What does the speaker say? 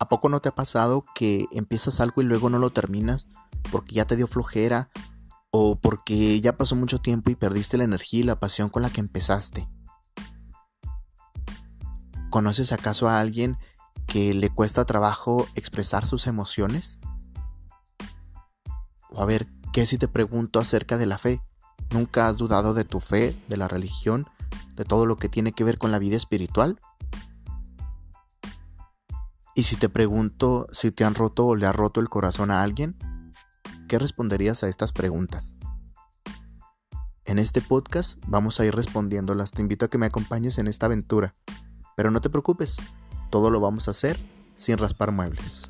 ¿A poco no te ha pasado que empiezas algo y luego no lo terminas porque ya te dio flojera o porque ya pasó mucho tiempo y perdiste la energía y la pasión con la que empezaste? ¿Conoces acaso a alguien que le cuesta trabajo expresar sus emociones? O a ver, ¿qué si te pregunto acerca de la fe? ¿Nunca has dudado de tu fe, de la religión, de todo lo que tiene que ver con la vida espiritual? Y si te pregunto si te han roto o le ha roto el corazón a alguien, ¿qué responderías a estas preguntas? En este podcast vamos a ir respondiéndolas. Te invito a que me acompañes en esta aventura. Pero no te preocupes, todo lo vamos a hacer sin raspar muebles.